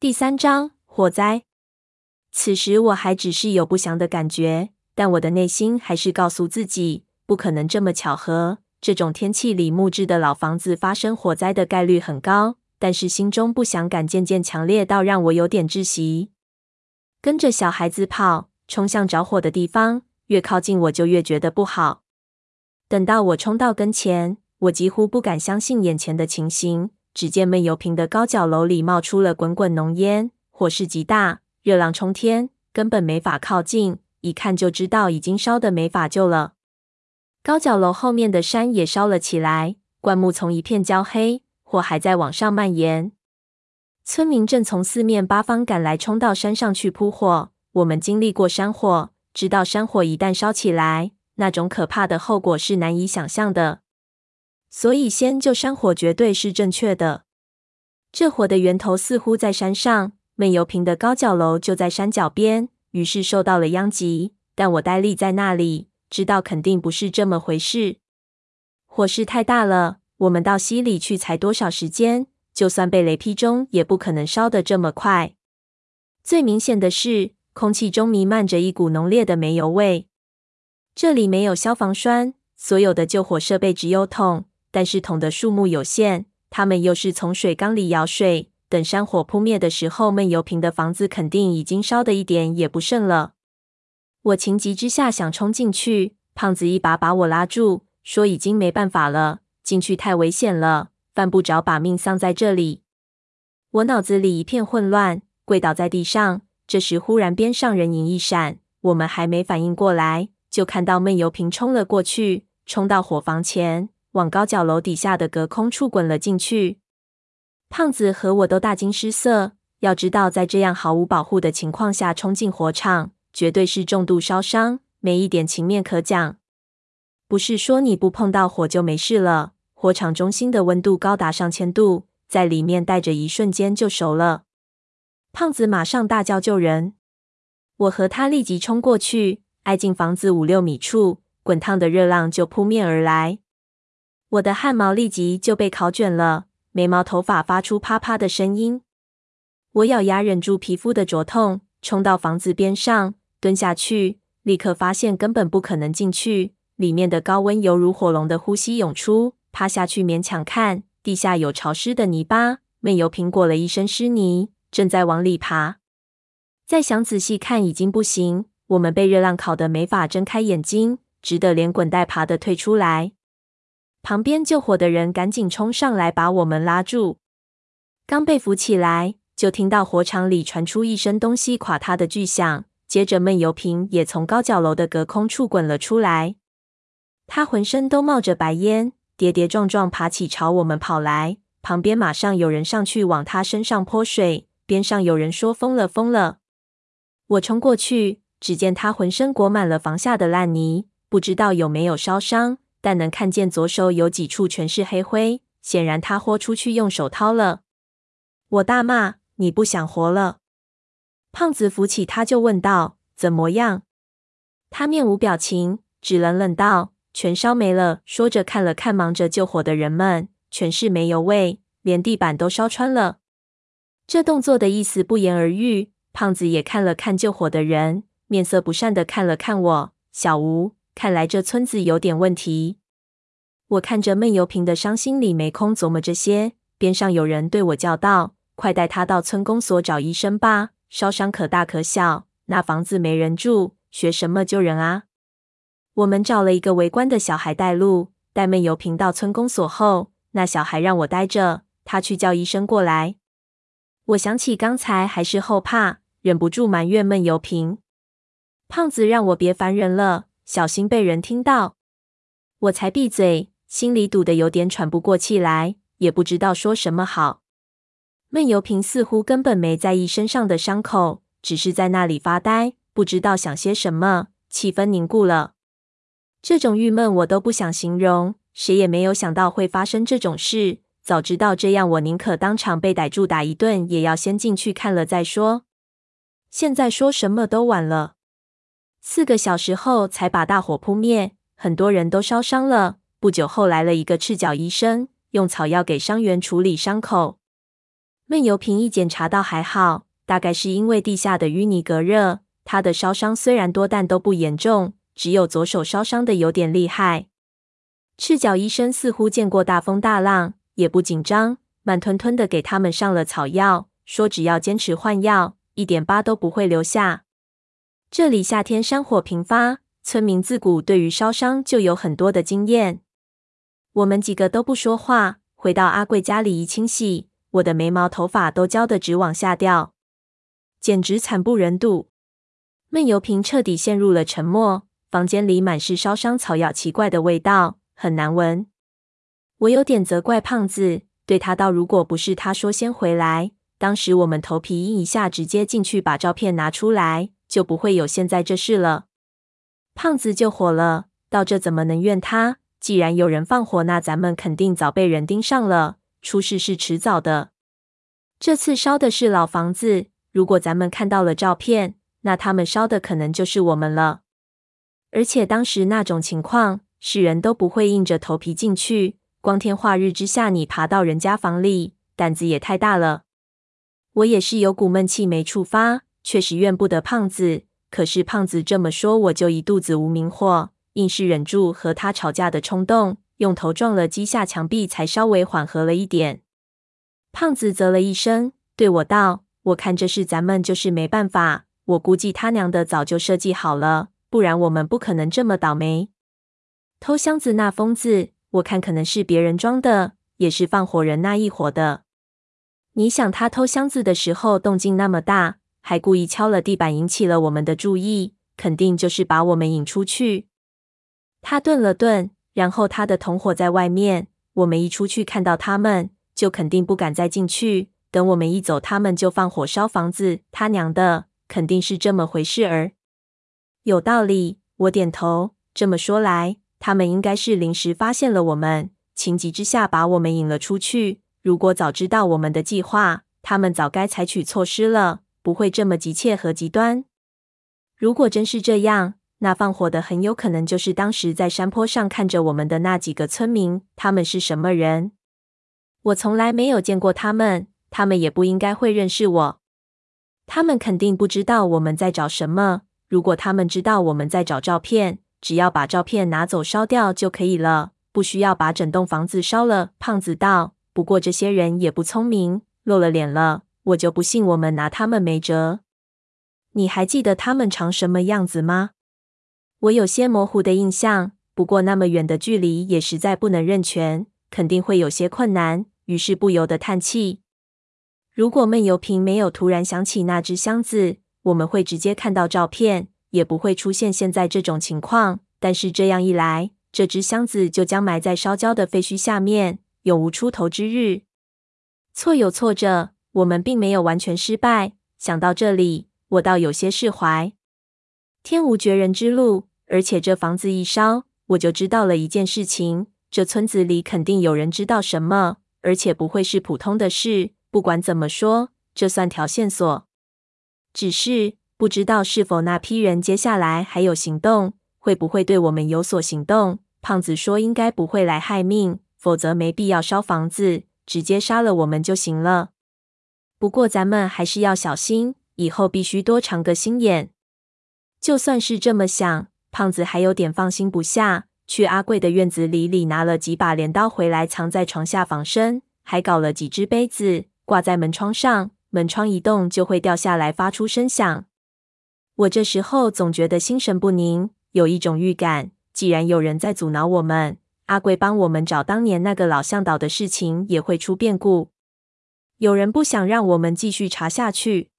第三章火灾。此时我还只是有不祥的感觉，但我的内心还是告诉自己，不可能这么巧合。这种天气里木质的老房子发生火灾的概率很高，但是心中不祥感渐渐强烈到让我有点窒息。跟着小孩子跑，冲向着火的地方，越靠近我就越觉得不好。等到我冲到跟前，我几乎不敢相信眼前的情形。只见闷油瓶的高脚楼里冒出了滚滚浓烟，火势极大，热浪冲天，根本没法靠近，一看就知道已经烧得没法救了。高脚楼后面的山也烧了起来，灌木丛一片焦黑，火还在往上蔓延。村民正从四面八方赶来，冲到山上去扑火。我们经历过山火，知道山火一旦烧起来，那种可怕的后果是难以想象的。所以，先救山火绝对是正确的。这火的源头似乎在山上，闷油瓶的高脚楼就在山脚边，于是受到了殃及。但我呆立在那里，知道肯定不是这么回事。火势太大了，我们到溪里去才多少时间？就算被雷劈中，也不可能烧得这么快。最明显的是，空气中弥漫着一股浓烈的煤油味。这里没有消防栓，所有的救火设备只有桶。但是桶的数目有限，他们又是从水缸里舀水。等山火扑灭的时候，闷油瓶的房子肯定已经烧得一点也不剩了。我情急之下想冲进去，胖子一把把我拉住，说已经没办法了，进去太危险了，犯不着把命丧在这里。我脑子里一片混乱，跪倒在地上。这时忽然边上人影一闪，我们还没反应过来，就看到闷油瓶冲了过去，冲到火房前。往高脚楼底下的隔空处滚了进去，胖子和我都大惊失色。要知道，在这样毫无保护的情况下冲进火场，绝对是重度烧伤，没一点情面可讲。不是说你不碰到火就没事了，火场中心的温度高达上千度，在里面待着一瞬间就熟了。胖子马上大叫救人，我和他立即冲过去，挨近房子五六米处，滚烫的热浪就扑面而来。我的汗毛立即就被烤卷了，眉毛、头发发出啪啪的声音。我咬牙忍住皮肤的灼痛，冲到房子边上，蹲下去，立刻发现根本不可能进去。里面的高温犹如火龙的呼吸涌出，趴下去勉强看，地下有潮湿的泥巴，闷油瓶裹了一身湿泥，正在往里爬。再想仔细看，已经不行。我们被热浪烤得没法睁开眼睛，只得连滚带爬的退出来。旁边救火的人赶紧冲上来，把我们拉住。刚被扶起来，就听到火场里传出一声东西垮塌的巨响，接着闷油瓶也从高脚楼的隔空处滚了出来。他浑身都冒着白烟，跌跌撞撞爬起朝我们跑来。旁边马上有人上去往他身上泼水，边上有人说疯了疯了。我冲过去，只见他浑身裹满了房下的烂泥，不知道有没有烧伤。但能看见左手有几处全是黑灰，显然他豁出去用手掏了。我大骂：“你不想活了？”胖子扶起他就问道：“怎么样？”他面无表情，只冷冷道：“全烧没了。”说着看了看忙着救火的人们，全是煤油味，连地板都烧穿了。这动作的意思不言而喻。胖子也看了看救火的人，面色不善的看了看我，小吴。看来这村子有点问题。我看着闷油瓶的伤，心里没空琢磨这些。边上有人对我叫道：“快带他到村公所找医生吧，烧伤可大可小，那房子没人住，学什么救人啊？”我们找了一个围观的小孩带路，带闷油瓶到村公所后，那小孩让我待着，他去叫医生过来。我想起刚才还是后怕，忍不住埋怨闷油瓶。胖子让我别烦人了。小心被人听到，我才闭嘴，心里堵得有点喘不过气来，也不知道说什么好。闷油瓶似乎根本没在意身上的伤口，只是在那里发呆，不知道想些什么。气氛凝固了，这种郁闷我都不想形容。谁也没有想到会发生这种事，早知道这样，我宁可当场被逮住打一顿，也要先进去看了再说。现在说什么都晚了。四个小时后才把大火扑灭，很多人都烧伤了。不久后来了一个赤脚医生，用草药给伤员处理伤口。闷油瓶一检查到还好，大概是因为地下的淤泥隔热。他的烧伤虽然多，但都不严重，只有左手烧伤的有点厉害。赤脚医生似乎见过大风大浪，也不紧张，慢吞吞的给他们上了草药，说只要坚持换药，一点疤都不会留下。这里夏天山火频发，村民自古对于烧伤就有很多的经验。我们几个都不说话，回到阿贵家里一清洗，我的眉毛头发都焦得直往下掉，简直惨不忍睹。闷油瓶彻底陷入了沉默，房间里满是烧伤草药奇怪的味道。很难闻，我有点责怪胖子，对他道：“如果不是他说先回来，当时我们头皮一下直接进去把照片拿出来，就不会有现在这事了。”胖子就火了，道：“这怎么能怨他？既然有人放火，那咱们肯定早被人盯上了，出事是迟早的。这次烧的是老房子，如果咱们看到了照片，那他们烧的可能就是我们了。而且当时那种情况。”是人都不会硬着头皮进去，光天化日之下，你爬到人家房里，胆子也太大了。我也是有股闷气没处发，确实怨不得胖子。可是胖子这么说，我就一肚子无名火，硬是忍住和他吵架的冲动，用头撞了几下墙壁，才稍微缓和了一点。胖子啧了一声，对我道：“我看这事咱们就是没办法。我估计他娘的早就设计好了，不然我们不可能这么倒霉。”偷箱子那疯子，我看可能是别人装的，也是放火人那一伙的。你想他偷箱子的时候动静那么大，还故意敲了地板，引起了我们的注意，肯定就是把我们引出去。他顿了顿，然后他的同伙在外面，我们一出去看到他们，就肯定不敢再进去。等我们一走，他们就放火烧房子。他娘的，肯定是这么回事儿。有道理，我点头。这么说来。他们应该是临时发现了我们，情急之下把我们引了出去。如果早知道我们的计划，他们早该采取措施了，不会这么急切和极端。如果真是这样，那放火的很有可能就是当时在山坡上看着我们的那几个村民。他们是什么人？我从来没有见过他们，他们也不应该会认识我。他们肯定不知道我们在找什么。如果他们知道我们在找照片，只要把照片拿走烧掉就可以了，不需要把整栋房子烧了。胖子道：“不过这些人也不聪明，露了脸了，我就不信我们拿他们没辙。你还记得他们长什么样子吗？”我有些模糊的印象，不过那么远的距离也实在不能认全，肯定会有些困难，于是不由得叹气。如果闷油瓶没有突然想起那只箱子，我们会直接看到照片。也不会出现现在这种情况，但是这样一来，这只箱子就将埋在烧焦的废墟下面，永无出头之日。错有错着，我们并没有完全失败。想到这里，我倒有些释怀。天无绝人之路，而且这房子一烧，我就知道了一件事情：这村子里肯定有人知道什么，而且不会是普通的事。不管怎么说，这算条线索。只是。不知道是否那批人接下来还有行动，会不会对我们有所行动？胖子说应该不会来害命，否则没必要烧房子，直接杀了我们就行了。不过咱们还是要小心，以后必须多长个心眼。就算是这么想，胖子还有点放心不下，去阿贵的院子里里拿了几把镰刀回来，藏在床下防身，还搞了几只杯子挂在门窗上，门窗一动就会掉下来发出声响。我这时候总觉得心神不宁，有一种预感，既然有人在阻挠我们，阿贵帮我们找当年那个老向导的事情也会出变故。有人不想让我们继续查下去。